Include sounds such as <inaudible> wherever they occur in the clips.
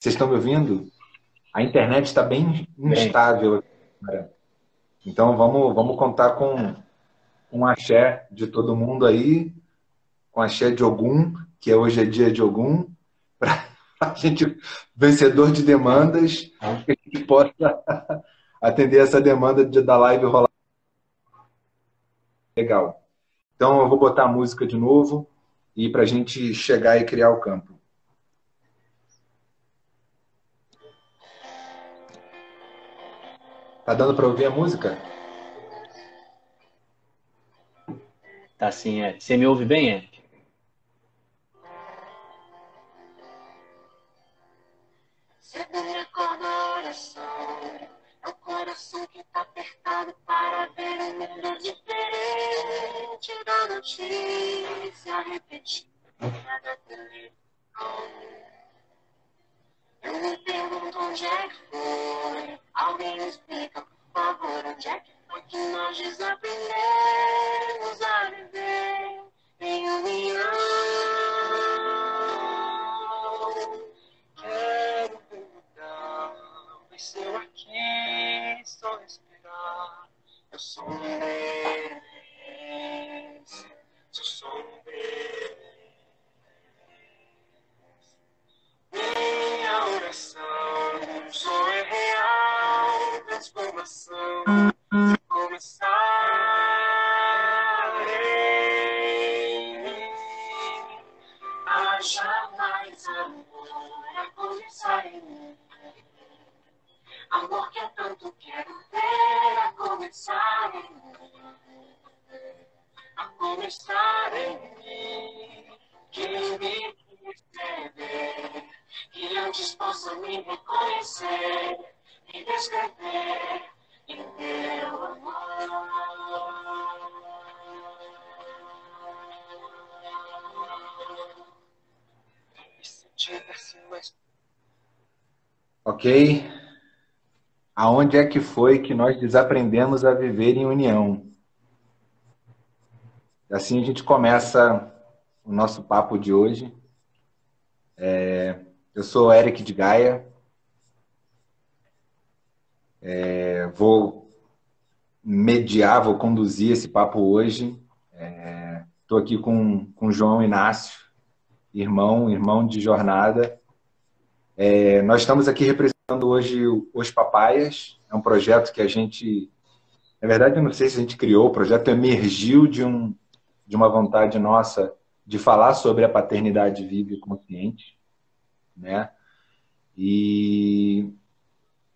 Vocês estão me ouvindo? A internet está bem instável. Cara. Então vamos, vamos contar com um axé de todo mundo aí, com axé de Ogum, que hoje é dia de Ogum, <laughs> para a gente, vencedor de demandas, que a gente possa <laughs> atender essa demanda de, da live rolar. Legal. Então eu vou botar a música de novo e para a gente chegar e criar o campo. Tá dando para ouvir a música? Tá sim, é. Você me ouve bem, é? Segura a oração, o coração que tá apertado para ver um mundo diferente da notícia repetida da televisão. Eu me pergunto onde é que foi. Alguém me explica, por favor, onde é que foi que nós desaprendemos a viver em união. Quero perguntar, mas eu aqui só respirar, eu sou um deles, eu sou um deles. Minha oração, sou é real, transformação. Se começar Ok? Aonde é que foi que nós desaprendemos a viver em união? Assim a gente começa o nosso papo de hoje. É, eu sou Eric de Gaia. É, vou mediar, vou conduzir esse papo hoje. Estou aqui com, com João Inácio, irmão, irmão de jornada. É, nós estamos aqui representando hoje os Papaias. É um projeto que a gente, na verdade, não sei se a gente criou. O projeto emergiu de um de uma vontade nossa de falar sobre a paternidade viva e consciente, né? E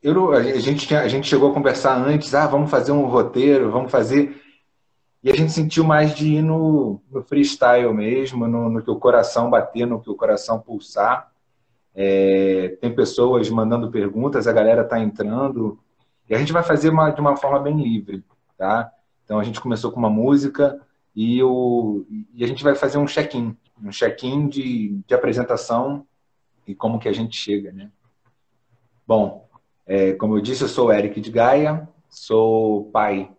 eu, a gente a gente chegou a conversar antes, ah, vamos fazer um roteiro, vamos fazer e a gente sentiu mais de ir no, no freestyle mesmo, no, no, que o coração bater, no que o coração pulsar. É, tem pessoas mandando perguntas, a galera está entrando. E a gente vai fazer uma, de uma forma bem livre, tá? Então a gente começou com uma música e, o, e a gente vai fazer um check-in, um check-in de, de apresentação e como que a gente chega, né? Bom, é, como eu disse, eu sou Eric de Gaia, sou pai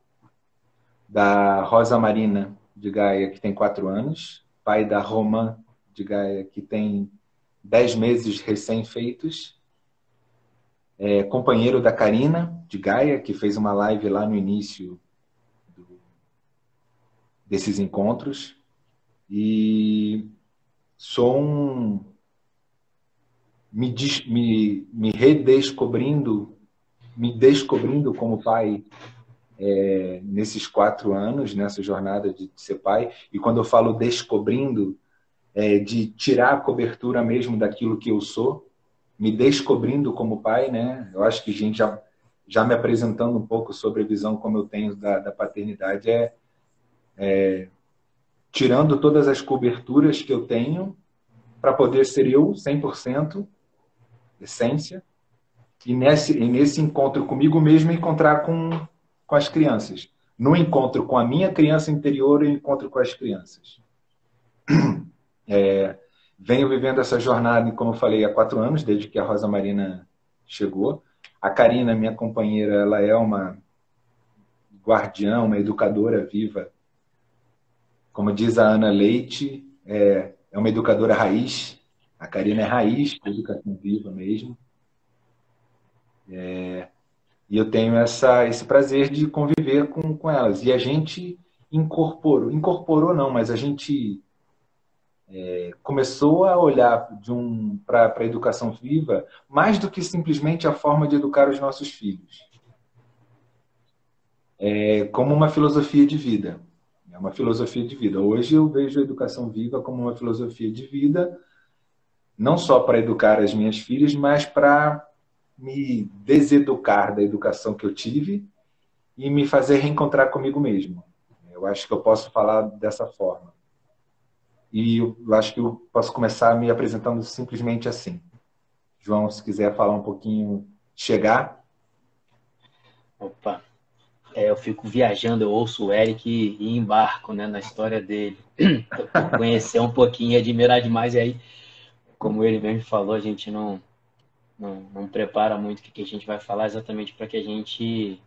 da Rosa Marina de Gaia, que tem quatro anos, pai da Romã de Gaia, que tem dez meses recém-feitos, é, companheiro da Karina de Gaia, que fez uma live lá no início do, desses encontros, e sou um. me, me, me redescobrindo, me descobrindo como pai é, nesses quatro anos, nessa jornada de, de, ser pai. E quando eu falo descobrindo, é, de tirar a cobertura mesmo daquilo que eu sou, me descobrindo como pai, né? Eu acho que a gente já, já me apresentando um pouco sobre a visão como eu tenho da, da paternidade é, é tirando todas as coberturas que eu tenho para poder ser eu 100% essência e nesse, e nesse encontro comigo mesmo encontrar com com as crianças. No encontro com a minha criança interior e encontro com as crianças. <clears throat> É, venho vivendo essa jornada, como eu falei, há quatro anos, desde que a Rosa Marina chegou. A Karina, minha companheira, ela é uma guardiã, uma educadora viva. Como diz a Ana Leite, é, é uma educadora raiz. A Karina é raiz, educação viva mesmo. É, e eu tenho essa, esse prazer de conviver com, com elas. E a gente incorporou, incorporou não, mas a gente é, começou a olhar um, para a educação viva mais do que simplesmente a forma de educar os nossos filhos. É, como uma filosofia de vida. É uma filosofia de vida. Hoje eu vejo a educação viva como uma filosofia de vida, não só para educar as minhas filhas, mas para me deseducar da educação que eu tive e me fazer reencontrar comigo mesmo. Eu acho que eu posso falar dessa forma. E eu acho que eu posso começar me apresentando simplesmente assim. João, se quiser falar um pouquinho, chegar. Opa, é, eu fico viajando, eu ouço o Eric e embarco né, na história dele. Conhecer um pouquinho admirar demais. E aí, como ele mesmo falou, a gente não, não, não prepara muito o que a gente vai falar exatamente para que a gente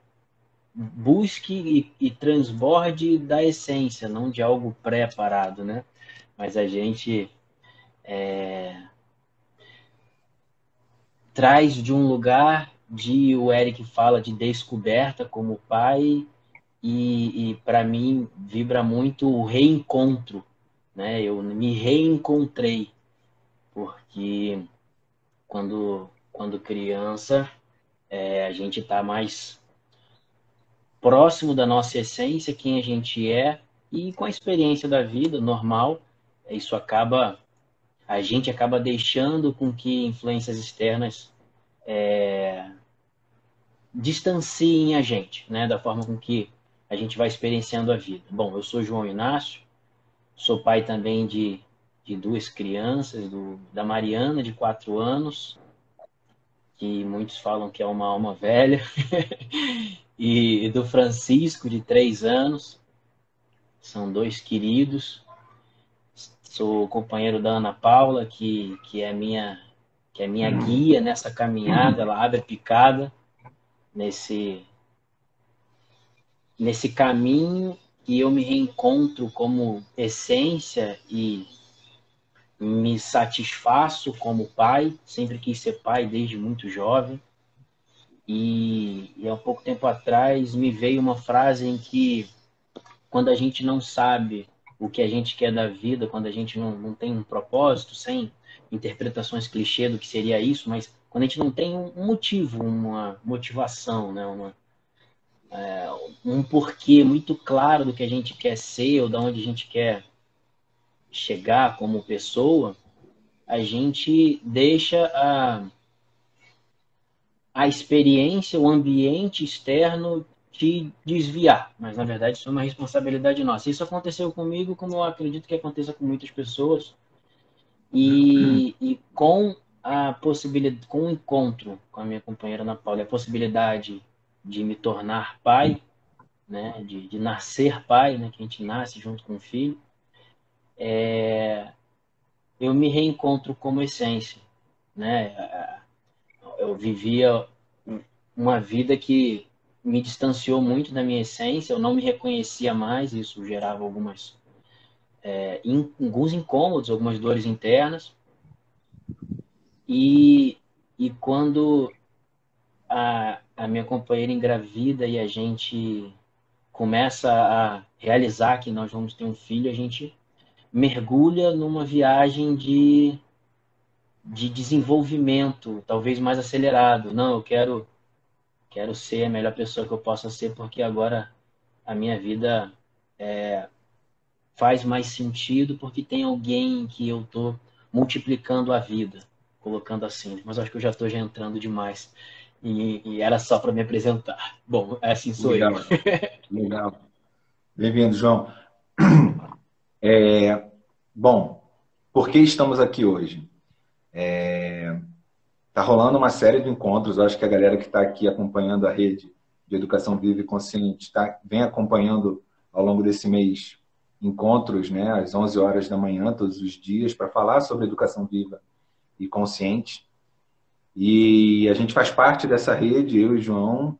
busque e, e transborde da essência, não de algo preparado, né? Mas a gente é, traz de um lugar de o Eric fala de descoberta como pai e, e para mim vibra muito o reencontro, né? Eu me reencontrei porque quando quando criança é, a gente está mais próximo da nossa essência, quem a gente é e com a experiência da vida normal, isso acaba a gente acaba deixando com que influências externas é, distanciem a gente, né, da forma com que a gente vai experienciando a vida. Bom, eu sou João Inácio, sou pai também de, de duas crianças, do, da Mariana, de quatro anos, que muitos falam que é uma alma velha, <laughs> e do Francisco, de três anos. São dois queridos. Sou companheiro da Ana Paula, que, que é minha que é minha guia nessa caminhada, ela abre a picada nesse nesse caminho e eu me reencontro como essência e me satisfaço como pai, sempre quis ser pai desde muito jovem. E, e há pouco tempo atrás me veio uma frase em que quando a gente não sabe o que a gente quer da vida, quando a gente não, não tem um propósito, sem interpretações clichê do que seria isso, mas quando a gente não tem um motivo, uma motivação, né? uma, é, um porquê muito claro do que a gente quer ser ou de onde a gente quer chegar como pessoa, a gente deixa a, a experiência, o ambiente externo te desviar. Mas, na verdade, isso é uma responsabilidade nossa. Isso aconteceu comigo, como eu acredito que aconteça com muitas pessoas. E, e com a possibilidade, com o encontro com a minha companheira Ana Paula, a possibilidade de me tornar pai, né, de, de nascer pai, né, que a gente nasce junto com o filho, é, eu me reencontro como essência, né? Eu vivia uma vida que me distanciou muito da minha essência, eu não me reconhecia mais, isso gerava algumas é, in, alguns incômodos, algumas dores internas. E, e quando a, a minha companheira engravida e a gente começa a realizar que nós vamos ter um filho, a gente mergulha numa viagem de, de desenvolvimento, talvez mais acelerado. Não, eu quero quero ser a melhor pessoa que eu possa ser porque agora a minha vida é, faz mais sentido porque tem alguém que eu tô multiplicando a vida, colocando assim. Mas acho que eu já estou já entrando demais. E, e era só para me apresentar. Bom, assim sou Legal. eu. <laughs> Legal. Bem-vindo, João. É, bom, por que estamos aqui hoje? É, tá rolando uma série de encontros. Acho que a galera que está aqui acompanhando a rede de educação viva e consciente tá, vem acompanhando ao longo desse mês encontros, né, às 11 horas da manhã, todos os dias, para falar sobre educação viva e consciente. E a gente faz parte dessa rede, eu e João,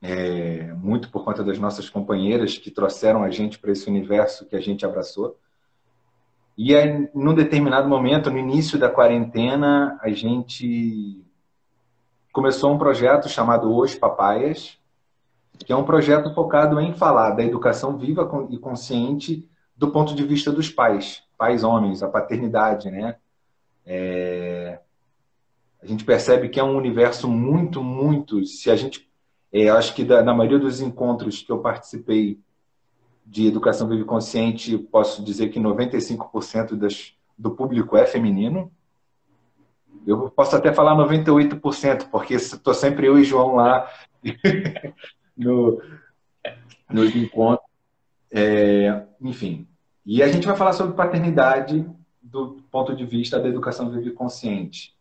é, muito por conta das nossas companheiras que trouxeram a gente para esse universo que a gente abraçou. E aí, num determinado momento, no início da quarentena, a gente começou um projeto chamado Os Papaias, que é um projeto focado em falar da educação viva e consciente do ponto de vista dos pais, pais homens, a paternidade, né? É... A gente percebe que é um universo muito, muito. Se a gente, é, acho que da, na maioria dos encontros que eu participei de educação viva e consciente, posso dizer que 95% das, do público é feminino. Eu posso até falar 98%, porque estou sempre eu e João lá <laughs> no, nos encontros. É, enfim. E a gente vai falar sobre paternidade do ponto de vista da educação viva e consciente.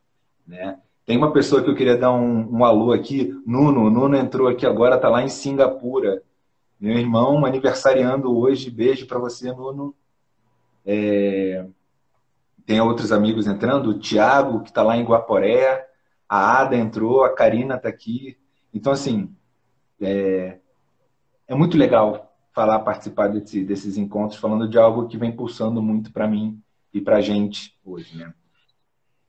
Né? Tem uma pessoa que eu queria dar um, um alô aqui, Nuno. Nuno entrou aqui agora, está lá em Singapura. Meu irmão aniversariando hoje. Beijo para você, Nuno. É... Tem outros amigos entrando. O Tiago, que está lá em Guaporé. A Ada entrou. A Karina está aqui. Então, assim, é, é muito legal falar, participar desse, desses encontros, falando de algo que vem pulsando muito para mim e para a gente hoje, né?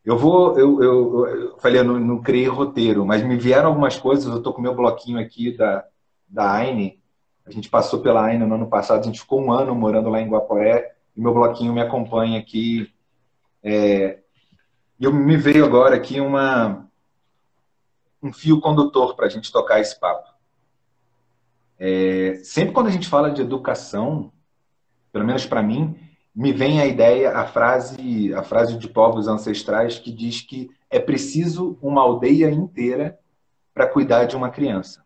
Eu vou, eu, eu, eu falei, eu não, não, criei roteiro, mas me vieram algumas coisas. Eu estou com meu bloquinho aqui da, da Aine. A gente passou pela Aine no ano passado, a gente ficou um ano morando lá em Guaporé, e meu bloquinho me acompanha aqui. É, e eu me veio agora aqui uma, um fio condutor para a gente tocar esse papo. É, sempre quando a gente fala de educação, pelo menos para mim, me vem a ideia, a frase, a frase de povos ancestrais que diz que é preciso uma aldeia inteira para cuidar de uma criança.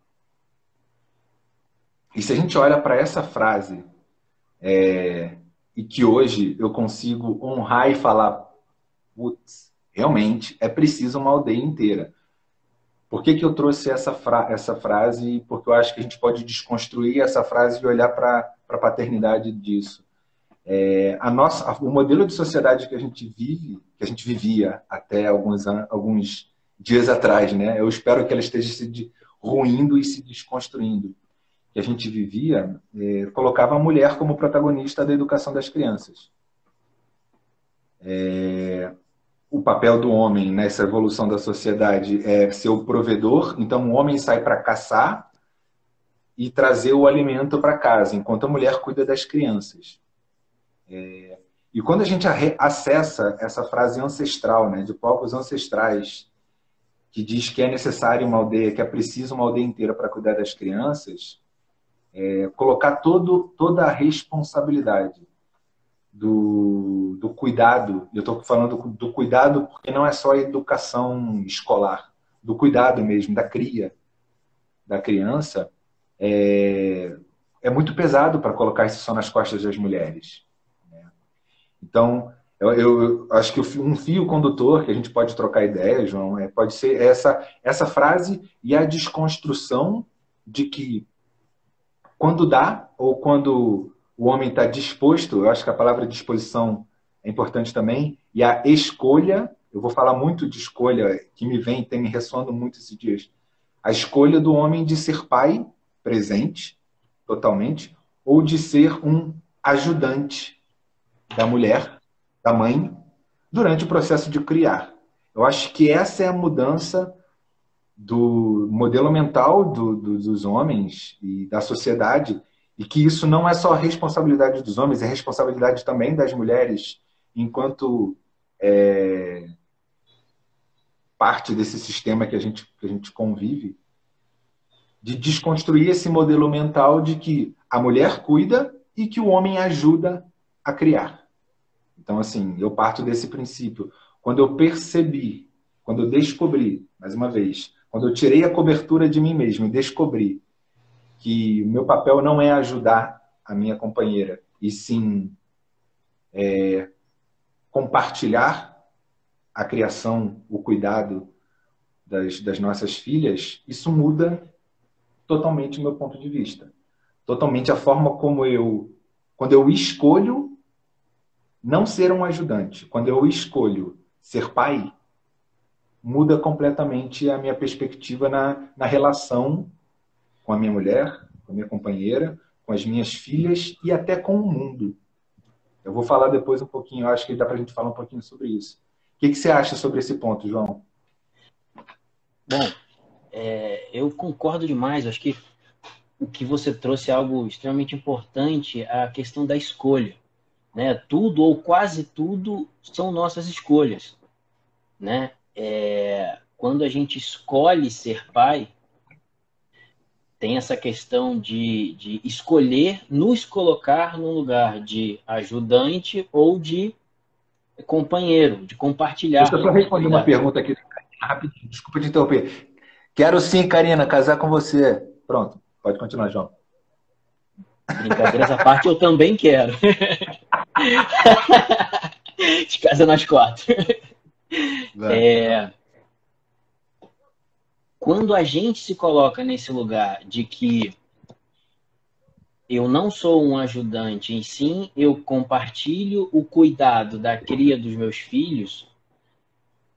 E se a gente olha para essa frase é, e que hoje eu consigo honrar e falar, putz, realmente é preciso uma aldeia inteira. Por que, que eu trouxe essa, fra essa frase? Porque eu acho que a gente pode desconstruir essa frase e olhar para a paternidade disso. É, a nossa, o modelo de sociedade que a gente vive, que a gente vivia até alguns, alguns dias atrás, né? Eu espero que ela esteja se ruindo e se desconstruindo. Que a gente vivia, é, colocava a mulher como protagonista da educação das crianças. É, o papel do homem nessa evolução da sociedade é ser o provedor, então o homem sai para caçar e trazer o alimento para casa, enquanto a mulher cuida das crianças. É... E quando a gente acessa essa frase ancestral, né, de povos ancestrais, que diz que é necessário uma aldeia, que é preciso uma aldeia inteira para cuidar das crianças, é, colocar todo, toda a responsabilidade do, do cuidado, eu estou falando do, do, cuidado porque não é só a educação escolar, do cuidado mesmo, da cria da criança, é, é muito pesado para colocar isso só nas costas das mulheres. Né? Então, eu, eu, acho que um fio condutor que a gente pode trocar ideia, João, é, pode ser essa, essa frase e a desconstrução de que quando dá ou quando o homem está disposto, eu acho que a palavra disposição é importante também, e a escolha, eu vou falar muito de escolha, que me vem, tem me ressoando muito esses dias, a escolha do homem de ser pai presente, totalmente, ou de ser um ajudante da mulher, da mãe, durante o processo de criar. Eu acho que essa é a mudança do modelo mental do, do, dos homens e da sociedade e que isso não é só responsabilidade dos homens, é responsabilidade também das mulheres, enquanto é, parte desse sistema que a, gente, que a gente convive, de desconstruir esse modelo mental de que a mulher cuida e que o homem ajuda a criar. Então, assim, eu parto desse princípio. Quando eu percebi, quando eu descobri, mais uma vez, quando eu tirei a cobertura de mim mesmo e descobri que o meu papel não é ajudar a minha companheira, e sim é, compartilhar a criação, o cuidado das, das nossas filhas, isso muda totalmente o meu ponto de vista. Totalmente a forma como eu, quando eu escolho não ser um ajudante, quando eu escolho ser pai, muda completamente a minha perspectiva na, na relação com a minha mulher, com a minha companheira, com as minhas filhas e até com o mundo. Eu vou falar depois um pouquinho, acho que dá para a gente falar um pouquinho sobre isso. O que, que você acha sobre esse ponto, João? Bom, é, eu concordo demais. Acho que o que você trouxe é algo extremamente importante, a questão da escolha. Né? Tudo ou quase tudo são nossas escolhas. Né? É, quando a gente escolhe ser pai, tem essa questão de, de escolher nos colocar no lugar de ajudante ou de companheiro, de compartilhar. Deixa eu só responder uma pergunta aqui rapidinho, desculpa te interromper. Quero sim, Karina, casar com você. Pronto, pode continuar, João. Brincadeiras à parte, eu também quero. <laughs> De casa nós quatro. É, quando a gente se coloca nesse lugar de que eu não sou um ajudante, e sim eu compartilho o cuidado da cria dos meus filhos,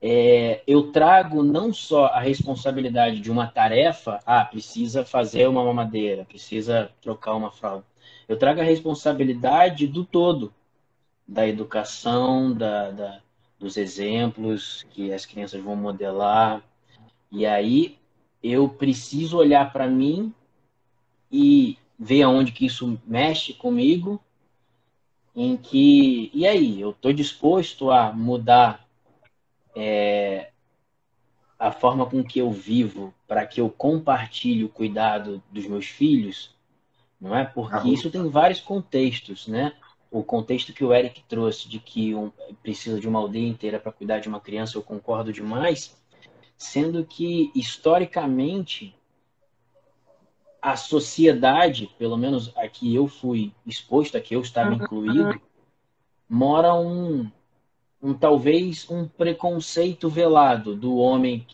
é, eu trago não só a responsabilidade de uma tarefa, ah, precisa fazer uma mamadeira, precisa trocar uma fralda. Eu trago a responsabilidade do todo, da educação, da, da dos exemplos que as crianças vão modelar, e aí eu preciso olhar para mim e ver aonde que isso mexe comigo, em que e aí eu estou disposto a mudar é, a forma com que eu vivo para que eu compartilhe o cuidado dos meus filhos, não é? Porque isso tem vários contextos, né? O contexto que o Eric trouxe de que um, precisa de uma aldeia inteira para cuidar de uma criança, eu concordo demais sendo que historicamente a sociedade, pelo menos aqui eu fui exposto, aqui eu estava uhum. incluído, mora um, um talvez um preconceito velado do homem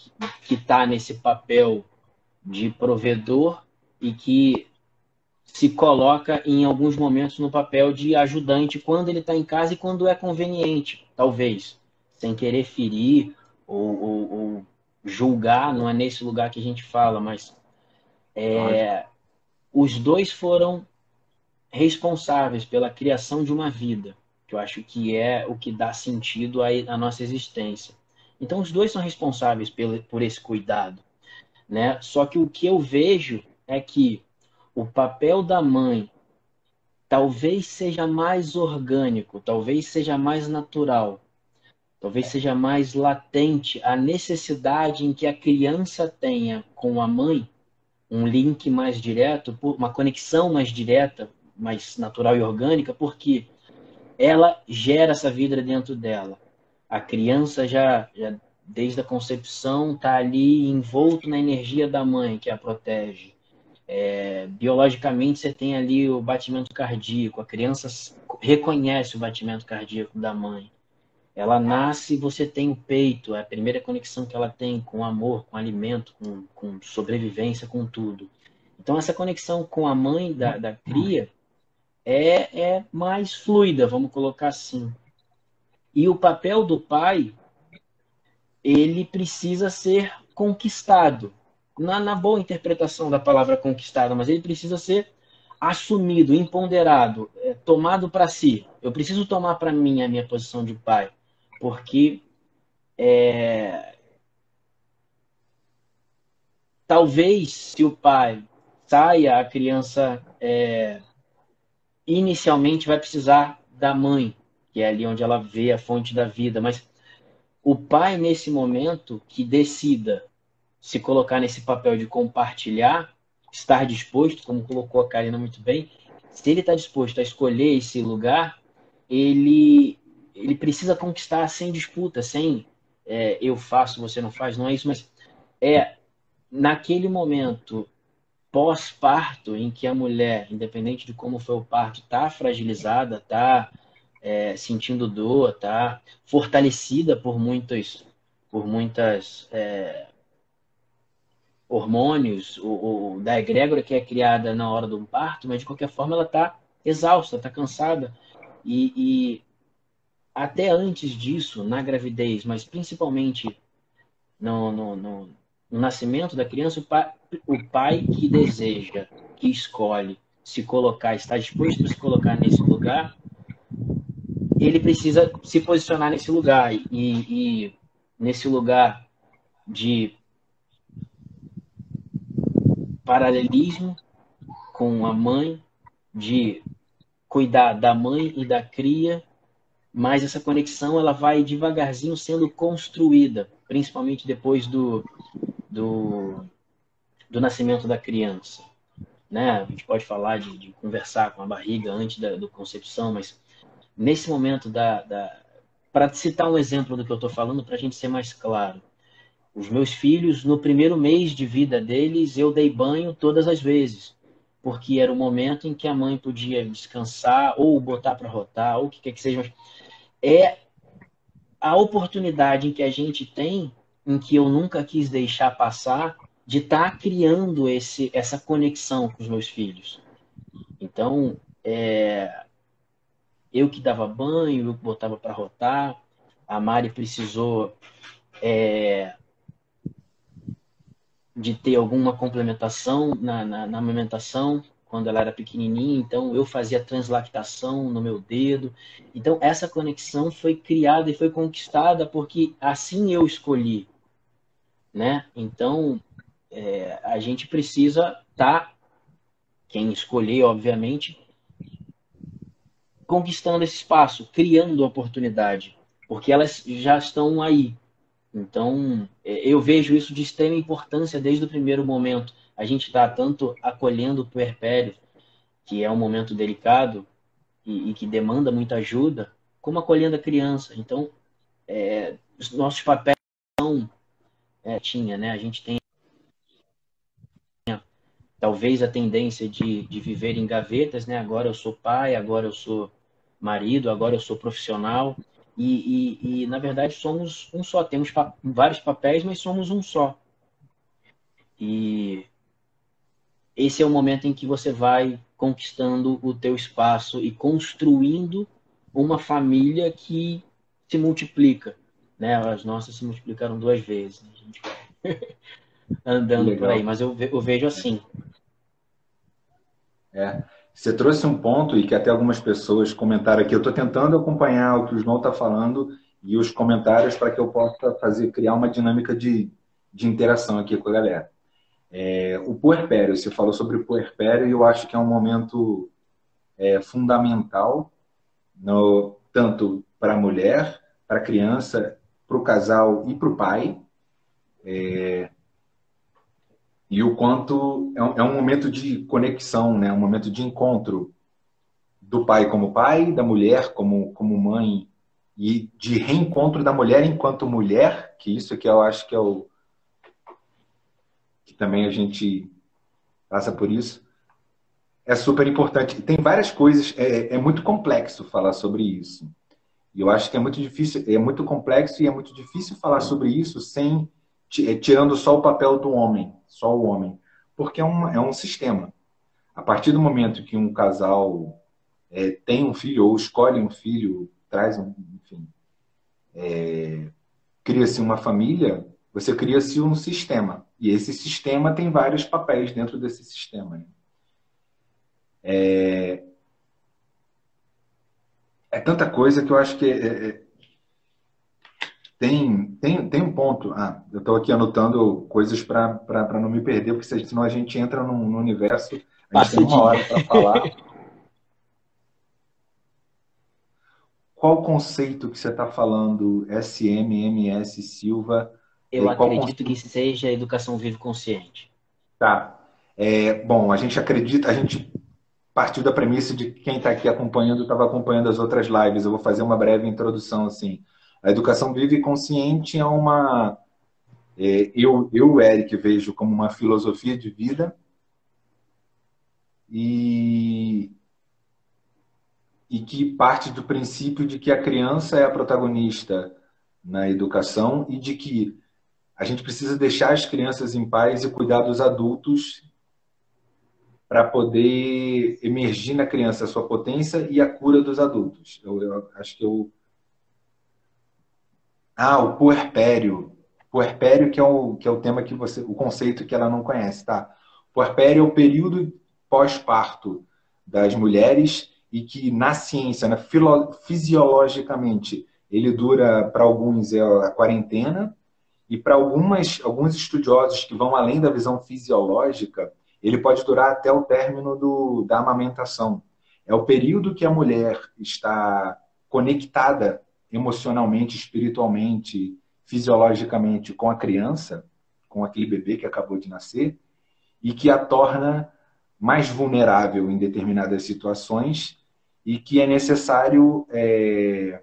que está nesse papel de provedor e que se coloca em alguns momentos no papel de ajudante quando ele está em casa e quando é conveniente, talvez, sem querer ferir ou, ou, ou julgar, não é nesse lugar que a gente fala, mas é, os dois foram responsáveis pela criação de uma vida, que eu acho que é o que dá sentido à, nossa existência. Então, os dois são responsáveis pelo, por esse cuidado. Né? Só que o que eu vejo é que o papel da mãe talvez seja mais orgânico, talvez seja mais natural, Talvez seja mais latente a necessidade em que a criança tenha com a mãe um link mais direto, uma conexão mais direta, mais natural e orgânica, porque ela gera essa vida dentro dela. A criança já, já desde a concepção está ali envolto na energia da mãe que a protege. É, biologicamente você tem ali o batimento cardíaco, a criança reconhece o batimento cardíaco da mãe. Ela nasce, você tem o peito, é a primeira conexão que ela tem com amor, com alimento, com, com sobrevivência, com tudo. Então, essa conexão com a mãe da, da cria é, é mais fluida, vamos colocar assim. E o papel do pai, ele precisa ser conquistado. Na, na boa interpretação da palavra conquistado, mas ele precisa ser assumido, empoderado, é, tomado para si. Eu preciso tomar para mim a minha posição de pai porque é, talvez se o pai saia, a criança é, inicialmente vai precisar da mãe, que é ali onde ela vê a fonte da vida, mas o pai nesse momento que decida se colocar nesse papel de compartilhar, estar disposto, como colocou a Karina muito bem, se ele está disposto a escolher esse lugar, ele ele precisa conquistar sem disputa, sem é, eu faço, você não faz, não é isso, mas é naquele momento pós-parto em que a mulher, independente de como foi o parto, está fragilizada, está é, sentindo dor, está fortalecida por muitos, por muitas é, hormônios ou, ou, da egrégora que é criada na hora do parto, mas de qualquer forma ela está exausta, está cansada. E, e até antes disso, na gravidez, mas principalmente no, no, no, no nascimento da criança, o pai, o pai que deseja, que escolhe se colocar, está disposto a se colocar nesse lugar, ele precisa se posicionar nesse lugar. E, e nesse lugar de paralelismo com a mãe, de cuidar da mãe e da cria, mas essa conexão ela vai devagarzinho sendo construída, principalmente depois do, do, do nascimento da criança. Né? A gente pode falar de, de conversar com a barriga antes da do concepção, mas nesse momento da, da para citar um exemplo do que eu estou falando, para a gente ser mais claro, os meus filhos, no primeiro mês de vida deles, eu dei banho todas as vezes, porque era o momento em que a mãe podia descansar ou botar para rotar, ou o que quer que seja. É a oportunidade que a gente tem, em que eu nunca quis deixar passar, de estar tá criando esse, essa conexão com os meus filhos. Então, é, eu que dava banho, eu que botava para rotar, a Mari precisou é, de ter alguma complementação na, na, na amamentação quando ela era pequenininha, então eu fazia translactação no meu dedo. Então essa conexão foi criada e foi conquistada porque assim eu escolhi, né? Então é, a gente precisa estar, tá, quem escolher, obviamente, conquistando esse espaço, criando oportunidade, porque elas já estão aí. Então, é, eu vejo isso de extrema importância desde o primeiro momento. A gente está tanto acolhendo o puerpério, que é um momento delicado e, e, que demanda muita ajuda, como acolhendo a criança. Então, é, os nossos papéis são é, tinha, né? A gente tem talvez a tendência de, de viver em gavetas, né? Agora eu sou pai, agora eu sou marido, agora eu sou profissional. E, e, e, na verdade somos um só. Temos pa vários papéis, mas somos um só. E esse é o momento em que você vai conquistando o teu espaço e construindo uma família que se multiplica. Né? As nossas se multiplicaram duas vezes. A gente vai andando Legal. por aí, mas eu, eu vejo assim. É. Você trouxe um ponto e que até algumas pessoas comentaram aqui. Eu estou tentando acompanhar o que o João está falando e os comentários para que eu possa fazer criar uma dinâmica de, de interação aqui com a galera. É, o puerpério, você falou sobre o puerpério e eu acho que é um momento é, fundamental, no, tanto para a mulher, para a criança, para o casal e para o pai. É, e o quanto é um, é um momento de conexão, né? um momento de encontro do pai como pai, da mulher como, como mãe, e de reencontro da mulher enquanto mulher, que isso que eu acho que é o. que também a gente passa por isso, é super importante. Tem várias coisas, é, é muito complexo falar sobre isso. E eu acho que é muito difícil, é muito complexo e é muito difícil falar sobre isso sem é, tirando só o papel do homem, só o homem, porque é um, é um sistema. A partir do momento que um casal é, tem um filho ou escolhe um filho, traz um, enfim, é, cria-se uma família, você cria-se um sistema. E esse sistema tem vários papéis dentro desse sistema. Né? É, é tanta coisa que eu acho que é, é tem, tem, tem um ponto. Ah, eu estou aqui anotando coisas para não me perder, porque senão a gente entra num, num universo. A gente tem uma hora para falar. <laughs> Qual o conceito que você está falando? SMMS Silva? Eu acredito que seja educação vivo consciente. Tá. É, bom, a gente acredita, a gente partiu da premissa de que quem está aqui acompanhando estava acompanhando as outras lives. Eu vou fazer uma breve introdução assim. A educação vive consciente é uma. É, eu, eu, Eric, vejo como uma filosofia de vida e, e que parte do princípio de que a criança é a protagonista na educação e de que a gente precisa deixar as crianças em paz e cuidar dos adultos para poder emergir na criança a sua potência e a cura dos adultos. Eu, eu acho que eu ah, o puerpério. Puerpério que é o, que é o tema que você, o conceito que ela não conhece, tá? Puerpério é o período pós-parto das mulheres e que na ciência, né, filo, fisiologicamente, ele dura para alguns é a quarentena e para algumas alguns estudiosos que vão além da visão fisiológica, ele pode durar até o término do, da amamentação. É o período que a mulher está conectada emocionalmente, espiritualmente, fisiologicamente com a criança, com aquele bebê que acabou de nascer, e que a torna mais vulnerável em determinadas situações e que é necessário é,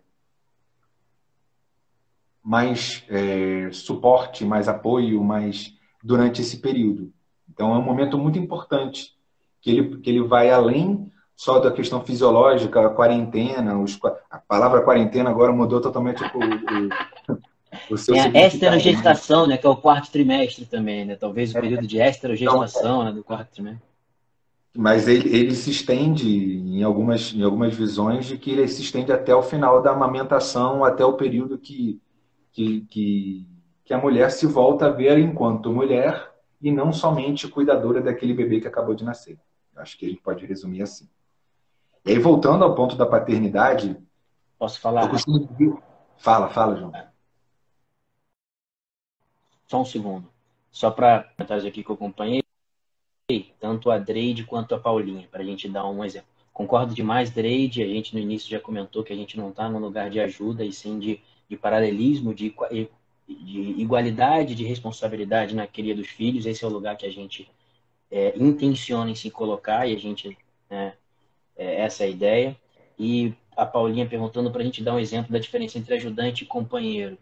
mais é, suporte, mais apoio, mais durante esse período. Então é um momento muito importante que ele, que ele vai além só da questão fisiológica, a quarentena, os, a palavra quarentena agora mudou totalmente o, o, o seu Tem a esterogestação, né? né, que é o quarto trimestre também, né? Talvez o é. período de esterogestação né, do quarto trimestre. Mas ele, ele se estende em algumas, em algumas visões de que ele se estende até o final da amamentação, até o período que, que, que, que a mulher se volta a ver enquanto mulher e não somente cuidadora daquele bebê que acabou de nascer. Acho que a gente pode resumir assim. E aí, voltando ao ponto da paternidade. Posso falar? Costumo... Fala, fala, João. Só um segundo. Só para comentários aqui que eu acompanhei, tanto a Dreide quanto a Paulinha, para a gente dar um exemplo. Concordo demais, Dreide. A gente no início já comentou que a gente não está num lugar de ajuda e sim de, de paralelismo, de, de igualdade, de responsabilidade na cria dos filhos. Esse é o lugar que a gente é, intenciona em se colocar e a gente né, é, essa é a ideia. E a Paulinha perguntando para a gente dar um exemplo da diferença entre ajudante e companheiro.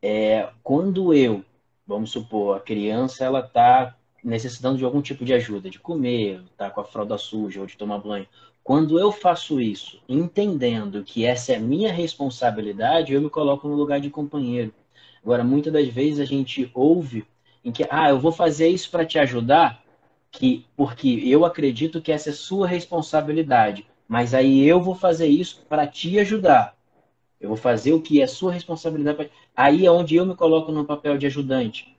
É, quando eu, vamos supor, a criança ela está necessitando de algum tipo de ajuda, de comer, tá com a fralda suja ou de tomar banho. Quando eu faço isso, entendendo que essa é minha responsabilidade, eu me coloco no lugar de companheiro. Agora, muitas das vezes a gente ouve em que, ah, eu vou fazer isso para te ajudar, que porque eu acredito que essa é sua responsabilidade, mas aí eu vou fazer isso para te ajudar. Eu vou fazer o que é sua responsabilidade. Aí é onde eu me coloco no papel de ajudante,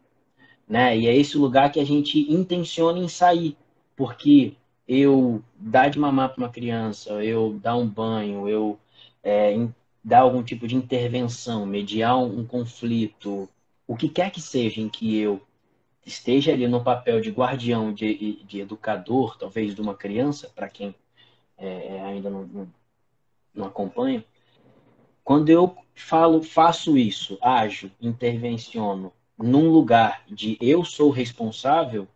né? E é esse lugar que a gente intenciona em sair, porque eu dar de mamar para uma criança, eu dar um banho, eu é, dar algum tipo de intervenção, mediar um, um conflito, o que quer que seja em que eu esteja ali no papel de guardião, de, de educador, talvez, de uma criança, para quem é, é, ainda não, não, não, acompanha, quando eu falo, faço isso, ajo, intervenciono num lugar de eu sou responsável,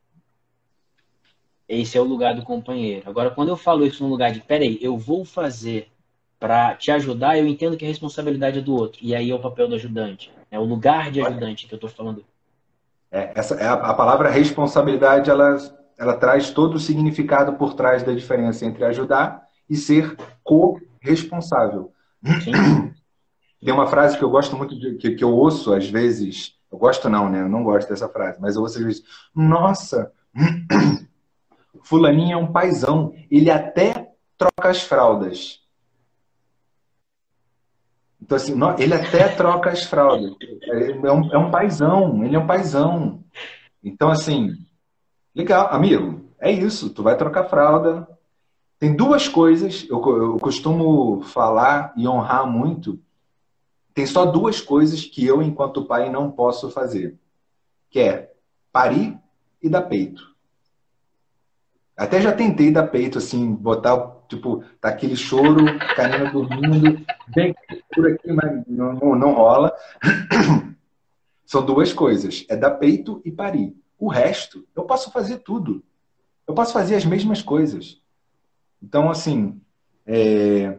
esse é o lugar do companheiro. Agora, quando eu falo isso num lugar de, peraí, eu vou fazer para te ajudar, eu entendo que a responsabilidade é do outro. E aí é o papel do ajudante. É o lugar de ajudante que eu estou falando. É, essa, é a, a, palavra responsabilidade, ela, ela traz todo o significado por trás da diferença entre ajudar e ser co-responsável. Tem uma frase que eu gosto muito, de, que, que eu ouço às vezes, eu gosto não, né? Eu não gosto dessa frase, mas eu ouço às vezes, nossa, <clears throat> fulaninho é um paizão, ele até troca as fraldas. Então, assim, ele até troca as fraldas. É um, é um paizão, ele é um paizão. Então, assim, legal, amigo, é isso, tu vai trocar fralda. Tem duas coisas, eu, eu costumo falar e honrar muito, tem só duas coisas que eu, enquanto pai, não posso fazer. Que é parir e dar peito. Até já tentei dar peito, assim, botar, tipo, tá aquele choro, canina dormindo, bem por aqui, mas não, não, não rola. <clears throat> São duas coisas, é dar peito e parir. O resto, eu posso fazer tudo. Eu posso fazer as mesmas coisas. Então, assim, é...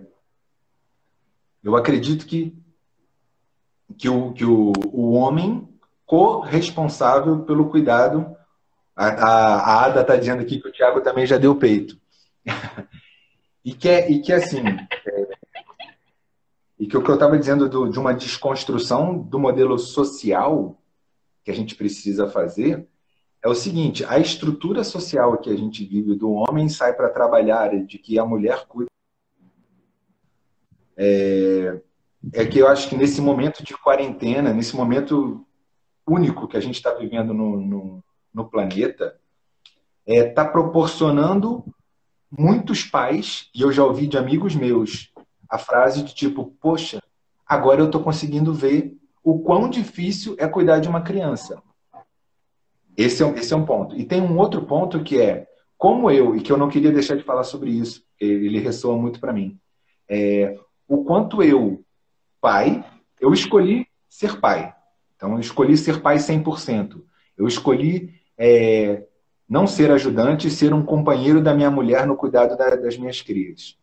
eu acredito que, que, o, que o, o homem corresponsável pelo cuidado a, a, a Ada está dizendo aqui que o Thiago também já deu peito. e, que, é, e que assim. É, e que o que eu estava dizendo do, de uma desconstrução do modelo social que a gente precisa fazer é o seguinte: a estrutura social que a gente vive do homem sai para trabalhar de que a mulher cuida. É, é que eu acho que nesse momento de quarentena, nesse momento único que a gente está vivendo no, no, no planeta está é, tá proporcionando muitos pais, e eu já ouvi de amigos meus, a frase de tipo, poxa, agora eu estou conseguindo ver o quão difícil é cuidar de uma criança. Esse é, esse é um ponto. E tem um outro ponto que é, como eu, e que eu não queria deixar de falar sobre isso, ele ressoa muito para mim, é, o quanto eu, pai, eu escolhi ser pai. Então, eu escolhi ser pai 100%. Eu escolhi é, não ser ajudante e ser um companheiro da minha mulher no cuidado da, das minhas crias.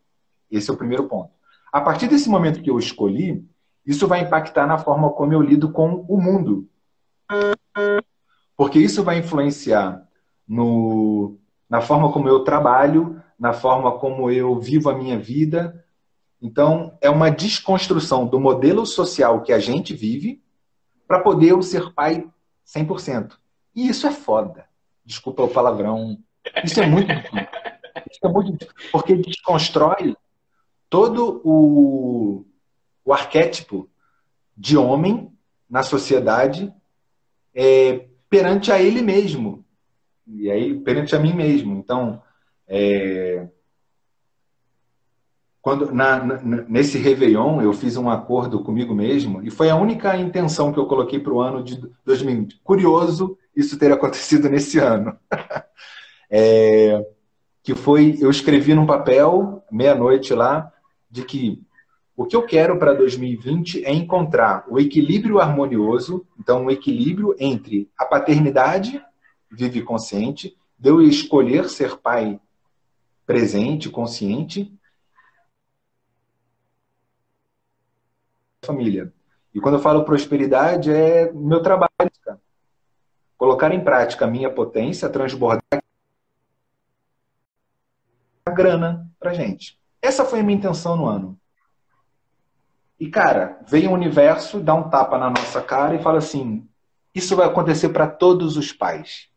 Esse é o primeiro ponto. A partir desse momento que eu escolhi, isso vai impactar na forma como eu lido com o mundo. Porque isso vai influenciar no, na forma como eu trabalho, na forma como eu vivo a minha vida. Então, é uma desconstrução do modelo social que a gente vive para poder eu ser pai 100%. E isso é foda. Desculpa o palavrão. Isso é muito <laughs> difícil. Isso é muito. Porque desconstrói todo o, o arquétipo de homem na sociedade é, perante a ele mesmo. E aí, perante a mim mesmo. Então, é, quando na, na, nesse Réveillon eu fiz um acordo comigo mesmo e foi a única intenção que eu coloquei para o ano de 2020. Curioso isso ter acontecido nesse ano. <laughs> é, que foi, eu escrevi num papel, meia-noite lá, de que o que eu quero para 2020 é encontrar o equilíbrio harmonioso, então um equilíbrio entre a paternidade vive consciente, de eu escolher ser pai presente, consciente, família. E quando eu falo prosperidade, é meu trabalho. Colocar em prática a minha potência, transbordar a grana pra gente. Essa foi a minha intenção no ano. E, cara, vem o universo, dá um tapa na nossa cara e fala assim: isso vai acontecer para todos os pais.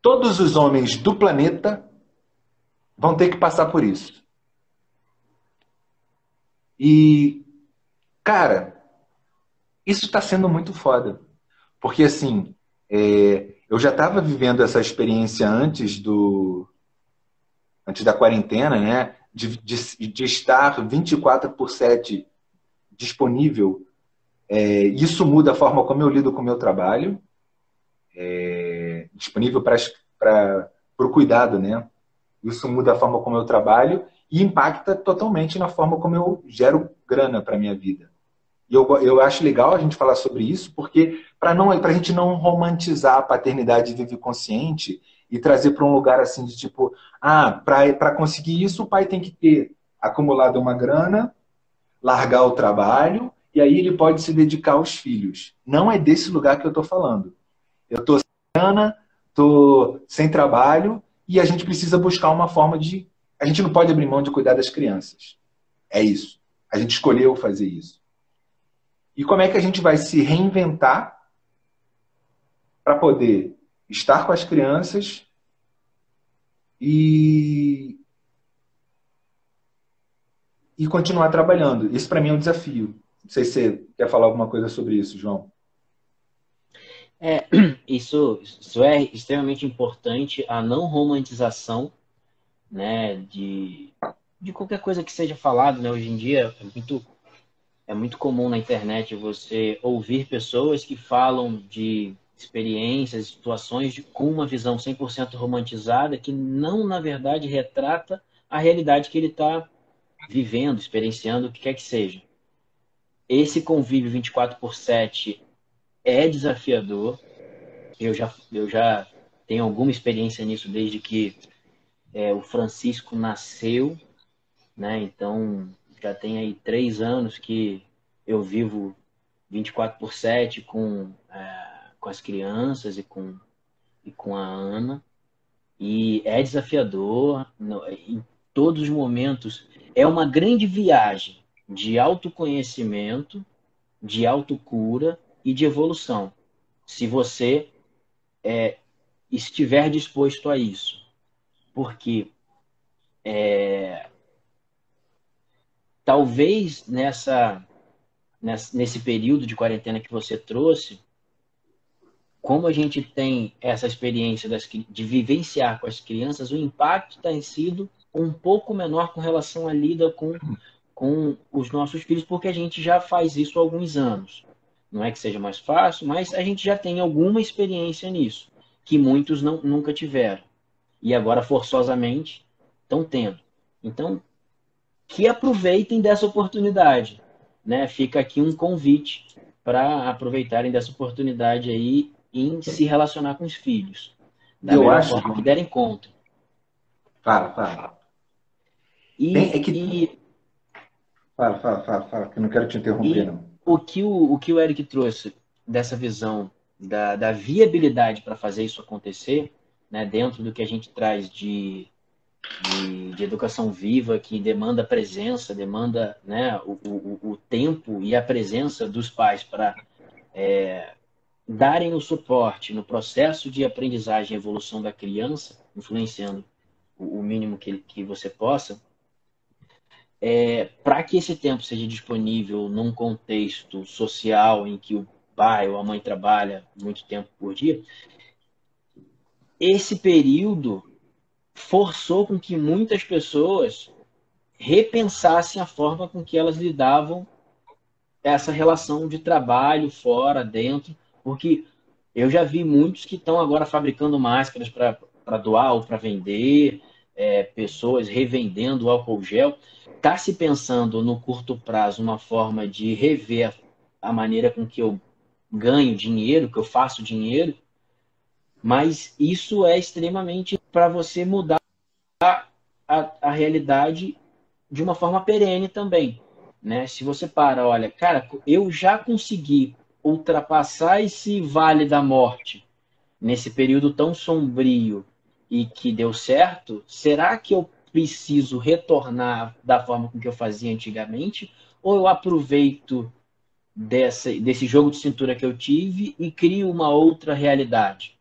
Todos os homens do planeta vão ter que passar por isso. E, cara, isso está sendo muito foda. Porque, assim, é, eu já estava vivendo essa experiência antes do, antes da quarentena, né? De, de, de estar 24 por 7 disponível. É, isso muda a forma como eu lido com o meu trabalho. É, disponível para o cuidado, né? Isso muda a forma como eu trabalho e impacta totalmente na forma como eu gero grana para minha vida. E eu, eu acho legal a gente falar sobre isso, porque para não a gente não romantizar a paternidade vive consciente e trazer para um lugar assim de tipo, ah, para conseguir isso o pai tem que ter acumulado uma grana, largar o trabalho e aí ele pode se dedicar aos filhos. Não é desse lugar que eu estou falando. Eu estou sem grana, estou sem trabalho e a gente precisa buscar uma forma de. A gente não pode abrir mão de cuidar das crianças. É isso. A gente escolheu fazer isso. E como é que a gente vai se reinventar para poder estar com as crianças e e continuar trabalhando. Isso para mim é um desafio. Não sei se você quer falar alguma coisa sobre isso, João. É, <clears throat> isso, isso é extremamente importante, a não romantização né, de, de qualquer coisa que seja falado. Né? Hoje em dia é muito, é muito comum na internet você ouvir pessoas que falam de experiências, situações de, com uma visão 100% romantizada que não, na verdade, retrata a realidade que ele está vivendo, experienciando, o que quer que seja. Esse convívio 24 por 7 é desafiador. Eu já, eu já tenho alguma experiência nisso desde que é, o Francisco nasceu, né? Então já tem aí três anos que eu vivo 24 por 7 com é, com as crianças e com, e com a Ana. E é desafiador em todos os momentos. É uma grande viagem de autoconhecimento, de autocura e de evolução. Se você é, estiver disposto a isso. Porque é, talvez nessa, nesse período de quarentena que você trouxe, como a gente tem essa experiência das, de vivenciar com as crianças, o impacto tem sido um pouco menor com relação à lida com, com os nossos filhos, porque a gente já faz isso há alguns anos. Não é que seja mais fácil, mas a gente já tem alguma experiência nisso, que muitos não, nunca tiveram. E agora, forçosamente, estão tendo. Então, que aproveitem dessa oportunidade. Né? Fica aqui um convite para aproveitarem dessa oportunidade aí em se relacionar com os filhos. Da eu acho que derem conta. Fala, fala. E, Bem, é que... E... Fala, fala, fala, fala, que eu não quero te interromper, e não. O que o, o que o Eric trouxe dessa visão da, da viabilidade para fazer isso acontecer, né, dentro do que a gente traz de, de, de, educação viva, que demanda presença, demanda né, o, o, o tempo e a presença dos pais para é, darem o suporte no processo de aprendizagem e evolução da criança, influenciando o, mínimo que, que você possa, é, para que esse tempo seja disponível num contexto social em que o pai ou a mãe trabalha muito tempo por dia, esse período forçou com que muitas pessoas repensassem a forma com que elas lidavam essa relação de trabalho fora, dentro, porque eu já vi muitos que estão agora fabricando máscaras para doar ou para vender, é, pessoas revendendo álcool gel. Está se pensando no curto prazo uma forma de rever a maneira com que eu ganho dinheiro, que eu faço dinheiro, mas isso é extremamente para você mudar a, a, realidade de uma forma perene também. Né? Se você para, olha, cara, eu já consegui ultrapassar esse vale da morte nesse período tão sombrio e que deu certo, será que eu preciso retornar da forma com que eu fazia antigamente? Ou eu aproveito dessa, desse jogo de cintura que eu tive e crio uma outra realidade?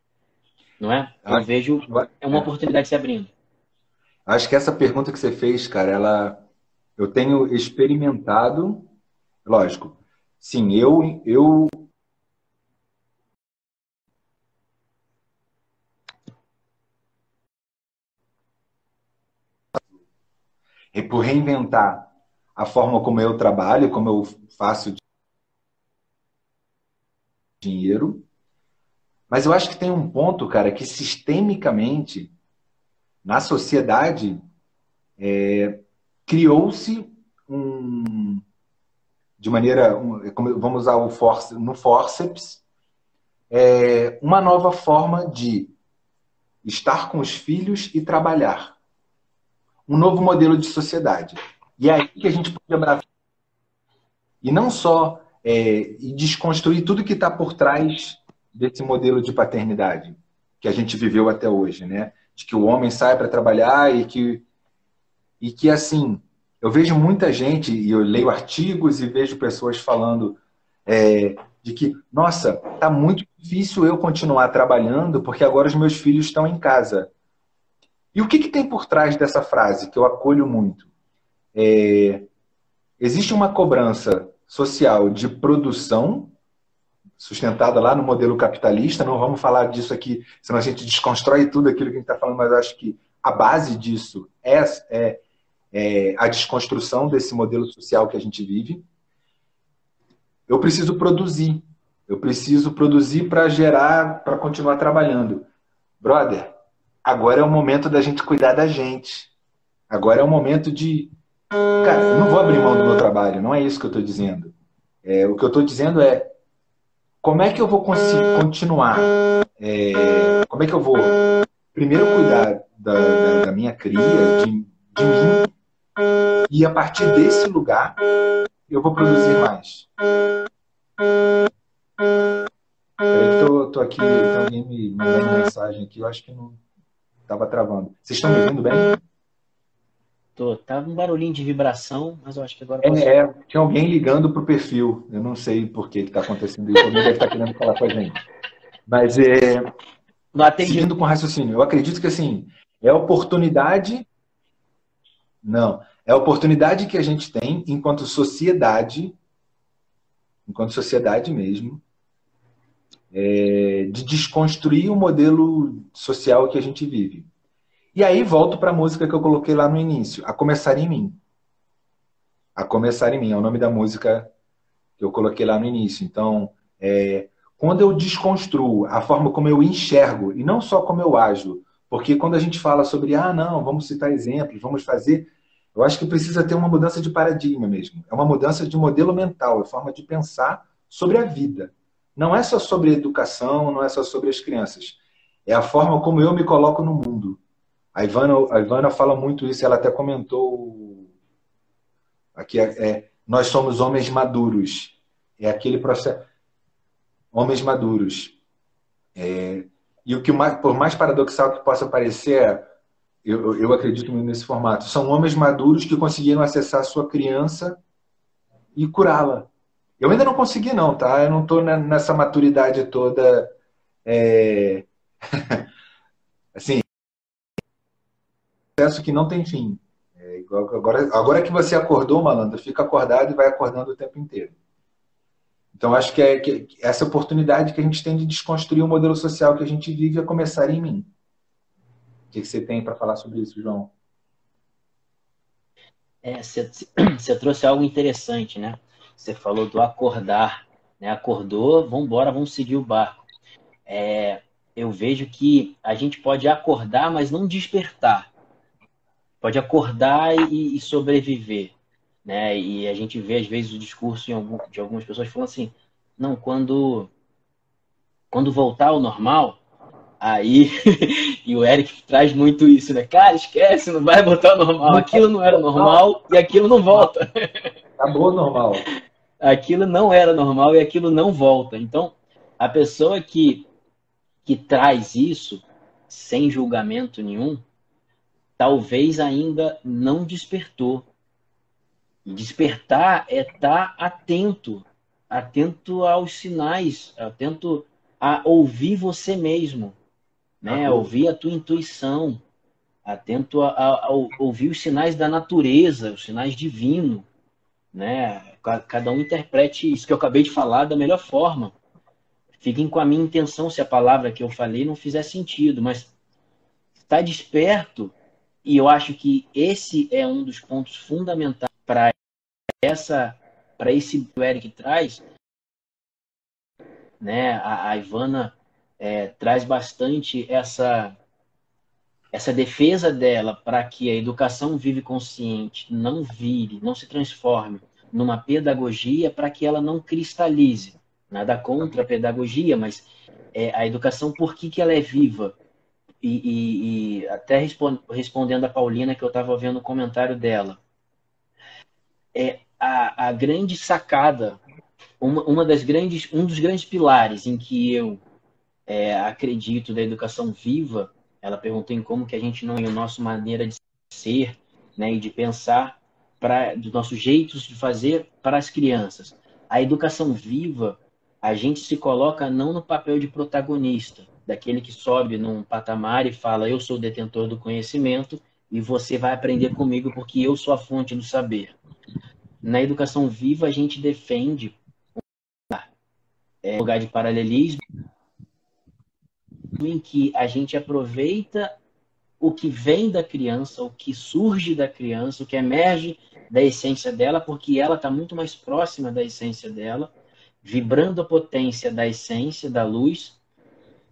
Não é? Eu acho, vejo é uma oportunidade se abrindo. Acho que essa pergunta que você fez, cara, ela eu tenho experimentado, lógico, Sim, eu, eu e por reinventar a forma como eu trabalho, como eu faço dinheiro. Mas eu acho que tem um ponto, cara, que sistemicamente na sociedade é, criou-se um, de maneira, vamos usar o force, no forceps, é uma nova forma de estar com os filhos e trabalhar. Um novo modelo de sociedade. E é aí que a gente pode abraçar. E não só é, e desconstruir tudo que está por trás desse modelo de paternidade que a gente viveu até hoje, né? De que o homem sai para trabalhar e que e que assim eu vejo muita gente, e eu leio artigos e vejo pessoas falando é, de que, nossa, tá muito difícil eu continuar trabalhando porque agora os meus filhos estão em casa. E o que, que tem por trás dessa frase que eu acolho muito? É, existe uma cobrança social de produção sustentada lá no modelo capitalista. Não vamos falar disso aqui, senão a gente desconstrói tudo aquilo que a gente está falando, mas acho que a base disso é, é é, a desconstrução desse modelo social que a gente vive. Eu preciso produzir. Eu preciso produzir para gerar, para continuar trabalhando. Brother, agora é o momento da gente cuidar da gente. Agora é o momento de. Cara, eu não vou abrir mão do meu trabalho, não é isso que eu estou dizendo. É, o que eu estou dizendo é como é que eu vou continuar? É, como é que eu vou primeiro cuidar da, da, da minha cria, de, de mim, e a partir desse lugar, eu vou produzir mais. Peraí que tô, tô aqui, tem alguém me mandando mensagem aqui, eu acho que não estava travando. Vocês estão me ouvindo bem? Tô, tá um barulhinho de vibração, mas eu acho que agora. É, posso... é tinha alguém ligando pro perfil. Eu não sei por que está acontecendo isso. Alguém deve estar querendo falar com a gente. Mas é. Seguindo com raciocínio, eu acredito que assim, é oportunidade. Não. É a oportunidade que a gente tem enquanto sociedade, enquanto sociedade mesmo, é, de desconstruir o modelo social que a gente vive. E aí volto para a música que eu coloquei lá no início, A Começar em Mim. A Começar em Mim é o nome da música que eu coloquei lá no início. Então, é, quando eu desconstruo a forma como eu enxergo, e não só como eu ajo, porque quando a gente fala sobre, ah, não, vamos citar exemplos, vamos fazer, eu acho que precisa ter uma mudança de paradigma mesmo. É uma mudança de modelo mental, é forma de pensar sobre a vida. Não é só sobre educação, não é só sobre as crianças. É a forma como eu me coloco no mundo. A Ivana, a Ivana fala muito isso, ela até comentou aqui é, é nós somos homens maduros. É aquele processo homens maduros. É, e o que mais, por mais paradoxal que possa parecer, eu, eu acredito nesse formato, são homens maduros que conseguiram acessar a sua criança e curá-la. Eu ainda não consegui não, tá? Eu não estou nessa maturidade toda é... <laughs> assim, processo que não tem fim. É, agora, agora que você acordou, malandro, fica acordado e vai acordando o tempo inteiro. Então, acho que, é, que essa oportunidade que a gente tem de desconstruir o modelo social que a gente vive é começar em mim. O que, você tem para falar sobre isso, João? É, você, você trouxe algo interessante, né? Você falou do acordar. Né? Acordou, vamos embora, vamos seguir o barco. É, eu vejo que a gente pode acordar, mas não despertar pode acordar e, e sobreviver. Né? E a gente vê, às vezes, o discurso algum, de algumas pessoas falando assim: não, quando, quando voltar ao normal, aí. <laughs> e o Eric traz muito isso, né? Cara, esquece, não vai voltar ao normal. Aquilo não era normal e aquilo não volta. Acabou normal. <laughs> Aquilo não era normal e aquilo não volta. Então, a pessoa que, que traz isso sem julgamento nenhum, talvez ainda não despertou. despertar é estar atento, atento aos sinais, atento a ouvir você mesmo, né? Ah, ouvir a tua intuição, atento a, a, a, ouvir os sinais da natureza, os sinais divinos, né? Cada um interprete isso que eu acabei de falar da melhor forma. Fiquem com a minha intenção se a palavra que eu falei não fizer sentido, mas estar desperto e eu acho que esse é um dos pontos fundamentais para essa para esse que o Eric traz, né? A, a Ivana é, traz bastante essa essa defesa dela para que a educação vive consciente não vire, não se transforme numa pedagogia para que ela não cristalize. Nada contra a pedagogia, mas é, a educação, por que, que ela é viva? E, e, e até respond, respondendo a Paulina, que eu estava vendo o comentário dela, é a, a grande sacada, uma, uma das grandes, um dos grandes pilares em que eu é, acredito da educação viva, ela perguntou em como que a gente não, em nossa maneira de ser né, e de pensar, para dos nossos jeitos de fazer para as crianças. A educação viva, a gente se coloca não no papel de protagonista, daquele que sobe num patamar e fala: Eu sou o detentor do conhecimento e você vai aprender comigo porque eu sou a fonte do saber. Na educação viva, a gente defende um lugar, de paralelismo em que a gente aproveita o que vem da criança, o que surge da criança, o que emerge da essência dela, porque ela está muito mais próxima da essência dela, vibrando a potência da essência, da luz,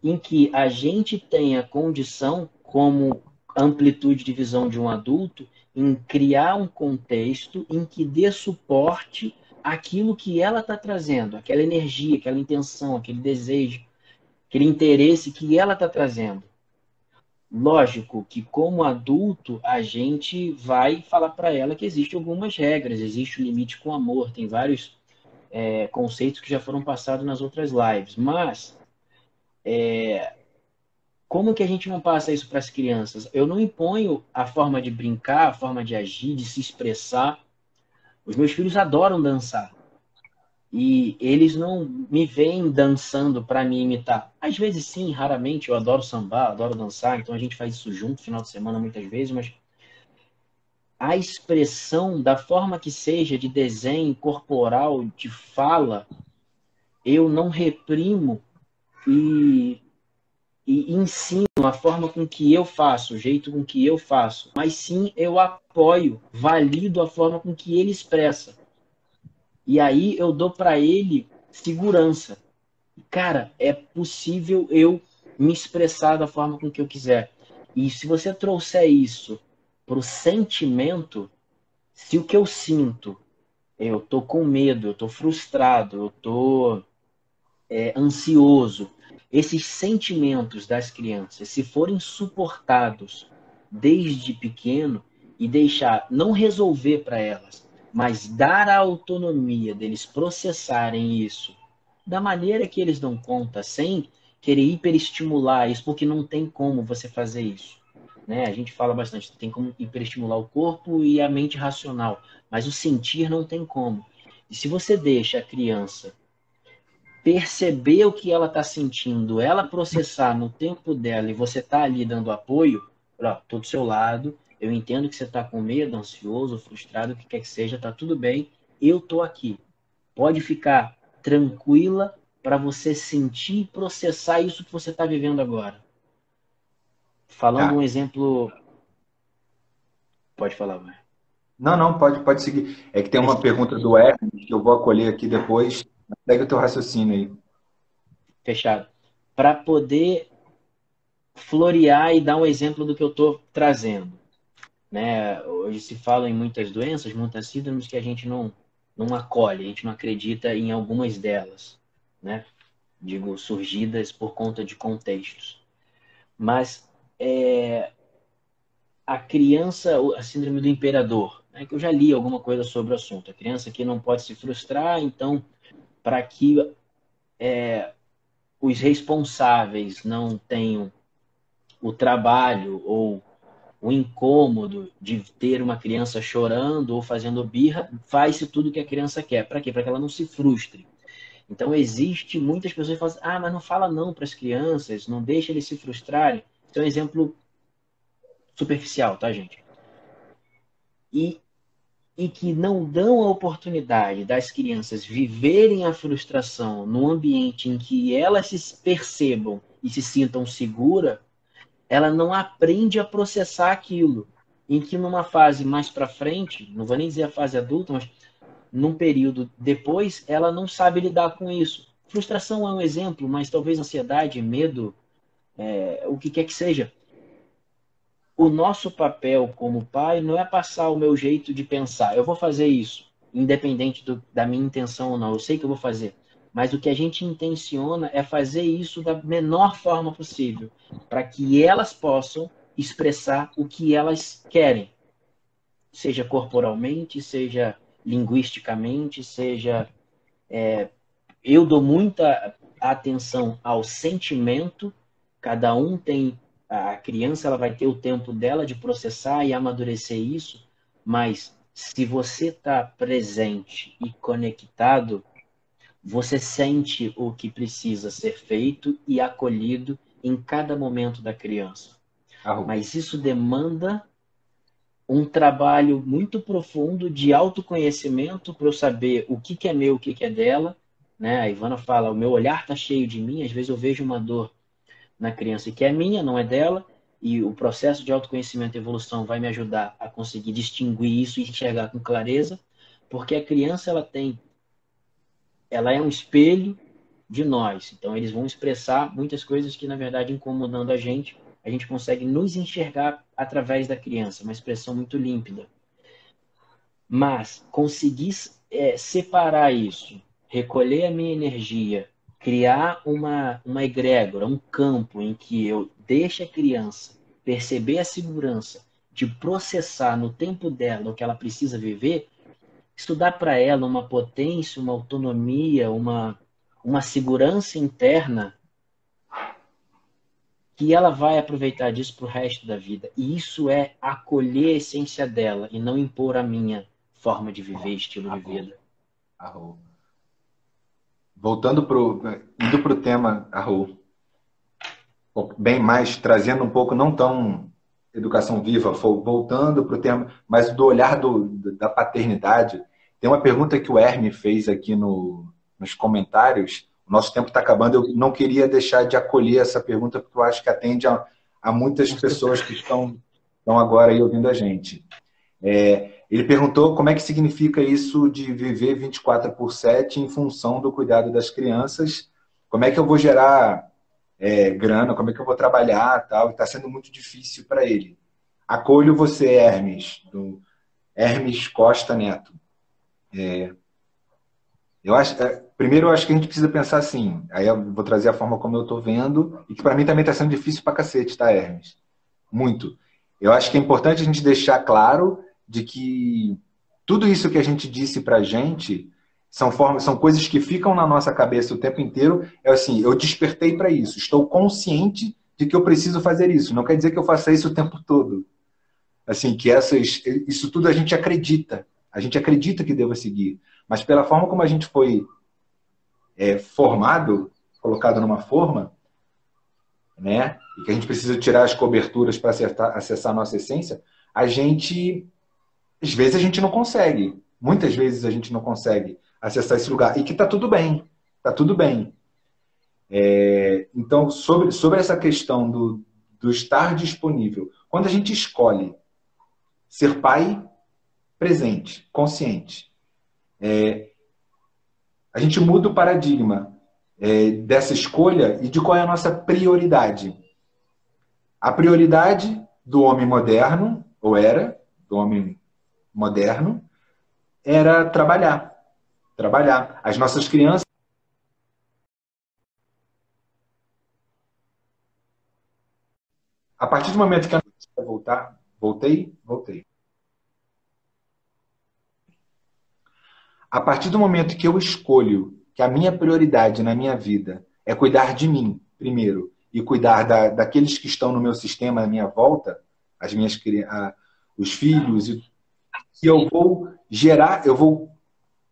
em que a gente tenha condição, como amplitude de visão de um adulto, em criar um contexto em que dê suporte àquilo que ela está trazendo, aquela energia, aquela intenção, aquele desejo, aquele interesse que ela está trazendo. Lógico que, como adulto, a gente vai falar para ela que existem algumas regras, existe o limite com amor, tem vários é, conceitos que já foram passados nas outras lives, mas é, como que a gente não passa isso para as crianças? Eu não imponho a forma de brincar, a forma de agir, de se expressar. Os meus filhos adoram dançar. E eles não me veem dançando para me imitar. Às vezes sim, raramente. Eu adoro sambar, adoro dançar, então a gente faz isso junto, final de semana, muitas vezes, mas a expressão, da forma que seja, de desenho corporal, de fala, eu não reprimo e, e ensino a forma com que eu faço, o jeito com que eu faço, mas sim eu apoio, valido a forma com que ele expressa. E aí eu dou para ele segurança. Cara, é possível eu me expressar da forma com que eu quiser. E se você trouxer isso para o sentimento, se o que eu sinto, eu tô com medo, eu tô frustrado, eu tô é, ansioso, esses sentimentos das crianças, se forem suportados desde pequeno e deixar, não resolver para elas, mas dar a autonomia deles processarem isso da maneira que eles dão conta, sem querer hiperestimular isso, porque não tem como você fazer isso. Né? A gente fala bastante, tem como hiperestimular o corpo e a mente racional, mas o sentir não tem como. E se você deixa a criança perceber o que ela está sentindo, ela processar no tempo dela e você está ali dando apoio, ó, tô do seu lado, eu entendo que você está com medo, ansioso, frustrado, o que quer que seja, tá tudo bem, eu tô aqui. Pode ficar tranquila para você sentir e processar isso que você está vivendo agora. Falando tá. um exemplo. Pode falar, vai. Não, não, pode, pode seguir. É que tem uma pergunta do Hermes que eu vou acolher aqui depois. Segue o teu raciocínio aí. Fechado. Para poder florear e dar um exemplo do que eu estou trazendo. Né? Hoje se fala em muitas doenças, muitas síndromes que a gente não, não acolhe, a gente não acredita em algumas delas, né? Digo, surgidas por conta de contextos. Mas é, a criança, a síndrome do imperador, né, que eu já li alguma coisa sobre o assunto. A criança que não pode se frustrar, então, para que é, os responsáveis não tenham o trabalho ou o incômodo de ter uma criança chorando ou fazendo birra, faz-se tudo o que a criança quer. Para quê? Para que ela não se frustre. Então, existe muitas pessoas que falam assim, ah, mas não fala não para as crianças, não deixa eles se frustrarem. Isso é um exemplo superficial, tá, gente? E, e que não dão a oportunidade das crianças viverem a frustração num ambiente em que elas se percebam e se sintam seguras, ela não aprende a processar aquilo. Em que numa fase mais para frente, não vou nem dizer a fase adulta, mas num período depois, ela não sabe lidar com isso. Frustração é um exemplo, mas talvez ansiedade, medo, é, o que quer que seja. O nosso papel como pai não é passar o meu jeito de pensar. Eu vou fazer isso, independente do, da minha intenção ou não. Eu sei que eu vou fazer. Mas o que a gente intenciona é fazer isso da menor forma possível, para que elas possam expressar o que elas querem, seja corporalmente, seja linguisticamente, seja. É, eu dou muita atenção ao sentimento, cada um tem. A criança ela vai ter o tempo dela de processar e amadurecer isso, mas se você está presente e conectado, você sente o que precisa ser feito e acolhido em cada momento da criança. Mas isso demanda um trabalho muito profundo de autoconhecimento para eu saber o que, que é meu, o que, que é dela. Né? A Ivana fala: o meu olhar está cheio de mim. Às vezes eu vejo uma dor na criança que é minha, não é dela. E o processo de autoconhecimento e evolução vai me ajudar a conseguir distinguir isso e enxergar com clareza, porque a criança ela tem ela é um espelho de nós. Então, eles vão expressar muitas coisas que, na verdade, incomodando a gente, a gente consegue nos enxergar através da criança, uma expressão muito límpida. Mas conseguir é, separar isso, recolher a minha energia, criar uma, uma egrégora, um campo em que eu deixe a criança perceber a segurança de processar no tempo dela o que ela precisa viver, isso dá para ela uma potência, uma autonomia, uma, uma segurança interna que ela vai aproveitar disso para o resto da vida. E isso é acolher a essência dela e não impor a minha forma de viver, estilo de vida. Voltando para indo para o tema, Arro, bem mais trazendo um pouco não tão educação viva, voltando para o tema, mas do olhar do, da paternidade, tem uma pergunta que o Herme fez aqui no, nos comentários. nosso tempo está acabando. Eu não queria deixar de acolher essa pergunta, porque eu acho que atende a, a muitas pessoas que estão, estão agora aí ouvindo a gente. É, ele perguntou como é que significa isso de viver 24 por 7 em função do cuidado das crianças. Como é que eu vou gerar é, grana? Como é que eu vou trabalhar? Tal. Está sendo muito difícil para ele. Acolho você, Hermes, do Hermes Costa Neto. É, eu acho, é, primeiro, eu acho que a gente precisa pensar assim. Aí eu vou trazer a forma como eu estou vendo e que para mim também está sendo difícil para cacete, tá, Hermes? Muito. Eu acho que é importante a gente deixar claro de que tudo isso que a gente disse para a gente são formas, são coisas que ficam na nossa cabeça o tempo inteiro. É assim, eu despertei para isso. Estou consciente de que eu preciso fazer isso. Não quer dizer que eu faça isso o tempo todo. Assim, que essas, isso tudo a gente acredita. A gente acredita que deva seguir. Mas pela forma como a gente foi é, formado, colocado numa forma, né? E que a gente precisa tirar as coberturas para acessar a nossa essência, a gente, às vezes a gente não consegue. Muitas vezes a gente não consegue acessar esse lugar. E que tá tudo bem. Tá tudo bem. É, então, sobre, sobre essa questão do, do estar disponível, quando a gente escolhe ser pai presente, consciente, é, a gente muda o paradigma é, dessa escolha e de qual é a nossa prioridade. A prioridade do homem moderno, ou era, do homem moderno, era trabalhar. Trabalhar. As nossas crianças. A partir do momento que a voltar, voltei, voltei. A partir do momento que eu escolho que a minha prioridade na minha vida é cuidar de mim, primeiro, e cuidar da, daqueles que estão no meu sistema, à minha volta, as minhas os filhos, e que eu vou gerar, eu vou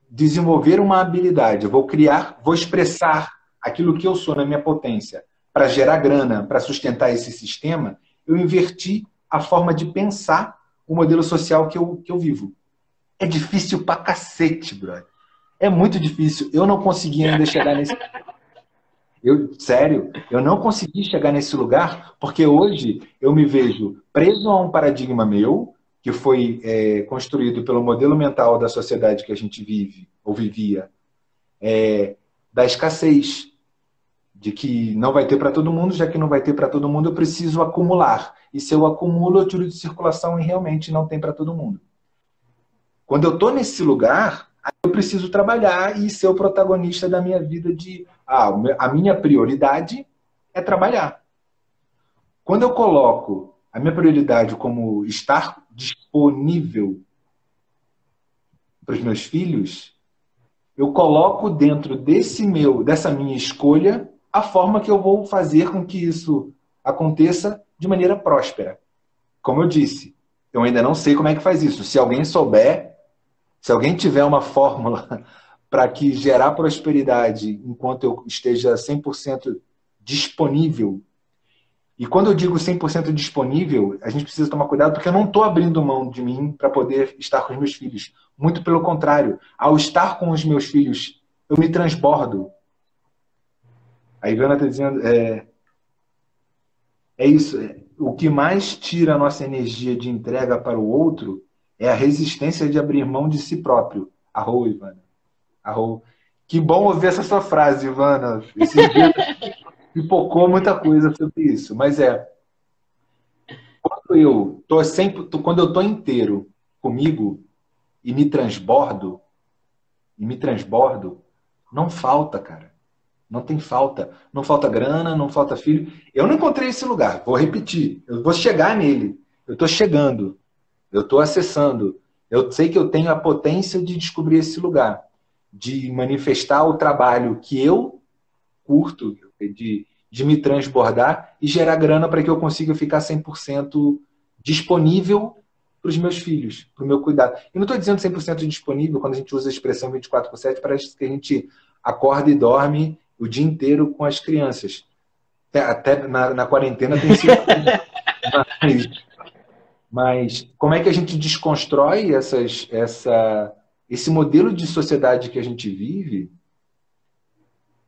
desenvolver uma habilidade, eu vou criar, vou expressar aquilo que eu sou na minha potência para gerar grana, para sustentar esse sistema, eu inverti a forma de pensar o modelo social que eu, que eu vivo. É difícil pra cacete, brother. É muito difícil. Eu não consegui ainda chegar nesse. <laughs> Eu, sério, eu não consegui chegar nesse lugar porque hoje eu me vejo preso a um paradigma meu que foi é, construído pelo modelo mental da sociedade que a gente vive ou vivia, é, da escassez, de que não vai ter para todo mundo, já que não vai ter para todo mundo, eu preciso acumular. E se eu acumulo, eu tiro de circulação e realmente não tem para todo mundo. Quando eu estou nesse lugar, eu preciso trabalhar e ser o protagonista da minha vida de ah, a minha prioridade é trabalhar. Quando eu coloco a minha prioridade como estar disponível para os meus filhos, eu coloco dentro desse meu, dessa minha escolha, a forma que eu vou fazer com que isso aconteça de maneira próspera. Como eu disse, eu ainda não sei como é que faz isso. Se alguém souber, se alguém tiver uma fórmula <laughs> para que gerar prosperidade enquanto eu esteja 100% disponível, e quando eu digo 100% disponível, a gente precisa tomar cuidado porque eu não estou abrindo mão de mim para poder estar com os meus filhos. Muito pelo contrário, ao estar com os meus filhos, eu me transbordo. A Ivana está dizendo, é, é isso. É, o que mais tira a nossa energia de entrega para o outro é a resistência de abrir mão de si próprio. Arro, Ivana. Arro. Que bom ouvir essa sua frase, Ivana. Esse dia <laughs> pipocou muita coisa sobre isso. Mas é. Quando eu tô sempre, quando eu tô inteiro comigo e me transbordo, e me transbordo, não falta, cara. Não tem falta. Não falta grana, não falta filho. Eu não encontrei esse lugar. Vou repetir. Eu vou chegar nele. Eu estou chegando. Eu estou acessando. Eu sei que eu tenho a potência de descobrir esse lugar, de manifestar o trabalho que eu curto, de, de me transbordar e gerar grana para que eu consiga ficar 100% disponível para os meus filhos, para o meu cuidado. E não estou dizendo 100% disponível quando a gente usa a expressão 24 por 7, parece que a gente acorda e dorme o dia inteiro com as crianças. Até, na, na quarentena tem sido. Mas, mas como é que a gente desconstrói essas, essa, esse modelo de sociedade que a gente vive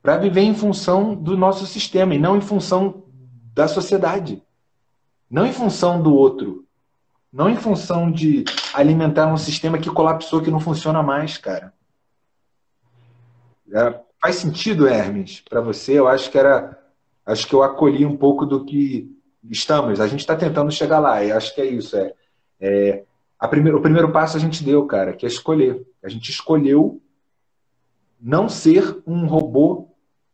para viver em função do nosso sistema e não em função da sociedade. Não em função do outro. Não em função de alimentar um sistema que colapsou, que não funciona mais, cara. É, faz sentido, Hermes, para você? Eu acho que era. Acho que eu acolhi um pouco do que estamos. A gente está tentando chegar lá, e acho que é isso. É, é o primeiro passo a gente deu, cara, que é escolher. A gente escolheu não ser um robô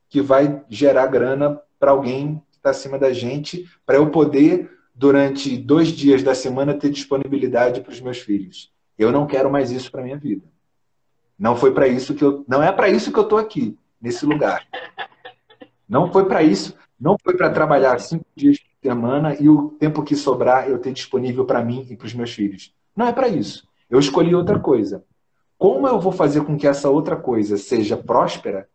que vai gerar grana para alguém que está acima da gente, para eu poder durante dois dias da semana ter disponibilidade para os meus filhos. Eu não quero mais isso para minha vida. Não foi para isso que eu, não é para isso que eu estou aqui nesse lugar. Não foi para isso. Não foi para trabalhar cinco dias por semana e o tempo que sobrar eu ter disponível para mim e para os meus filhos. Não é para isso. Eu escolhi outra coisa. Como eu vou fazer com que essa outra coisa seja próspera?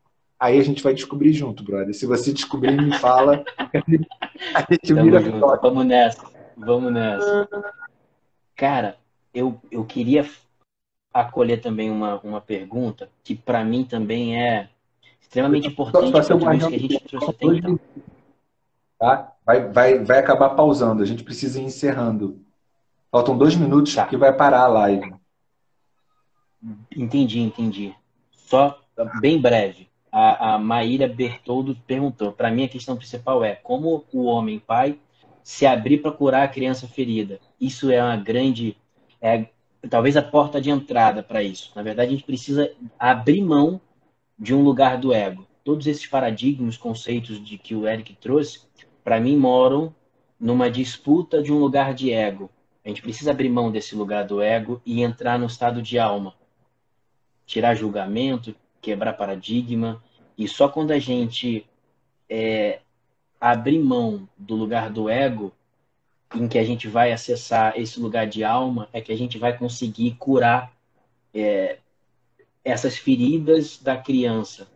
Aí a gente vai descobrir junto, brother. Se você descobrir, me fala. <laughs> a gente vira Vamos nessa. Vamos nessa. Cara, eu, eu queria acolher também uma, uma pergunta que para mim também é extremamente importante para tudo isso que a gente trouxe até então. Tá? Vai, vai, vai acabar pausando, a gente precisa ir encerrando. Faltam dois minutos tá. que vai parar a live. Entendi, entendi. Só bem breve a, a Maíra Bertoldo perguntou. Para mim, a questão principal é como o homem pai se abrir para curar a criança ferida. Isso é uma grande, é talvez a porta de entrada para isso. Na verdade, a gente precisa abrir mão de um lugar do ego. Todos esses paradigmas, conceitos de que o Eric trouxe, para mim moram numa disputa de um lugar de ego. A gente precisa abrir mão desse lugar do ego e entrar no estado de alma. Tirar julgamento, quebrar paradigma. E só quando a gente é, abrir mão do lugar do ego, em que a gente vai acessar esse lugar de alma, é que a gente vai conseguir curar é, essas feridas da criança,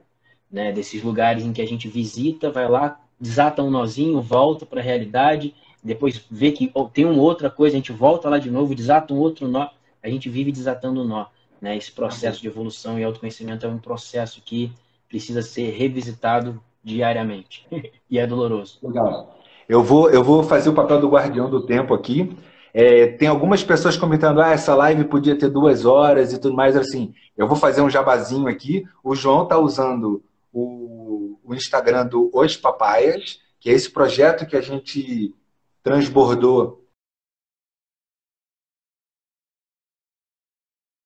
né? desses lugares em que a gente visita, vai lá, desata um nozinho, volta para a realidade, depois vê que tem uma outra coisa, a gente volta lá de novo, desata um outro nó, a gente vive desatando o nó. Né? Esse processo de evolução e autoconhecimento é um processo que precisa ser revisitado diariamente. <laughs> e é doloroso. Legal. Eu vou, eu vou fazer o papel do guardião do tempo aqui. É, tem algumas pessoas comentando, ah, essa live podia ter duas horas e tudo mais. Assim, eu vou fazer um jabazinho aqui. O João está usando o, o Instagram do Os Papaias, que é esse projeto que a gente transbordou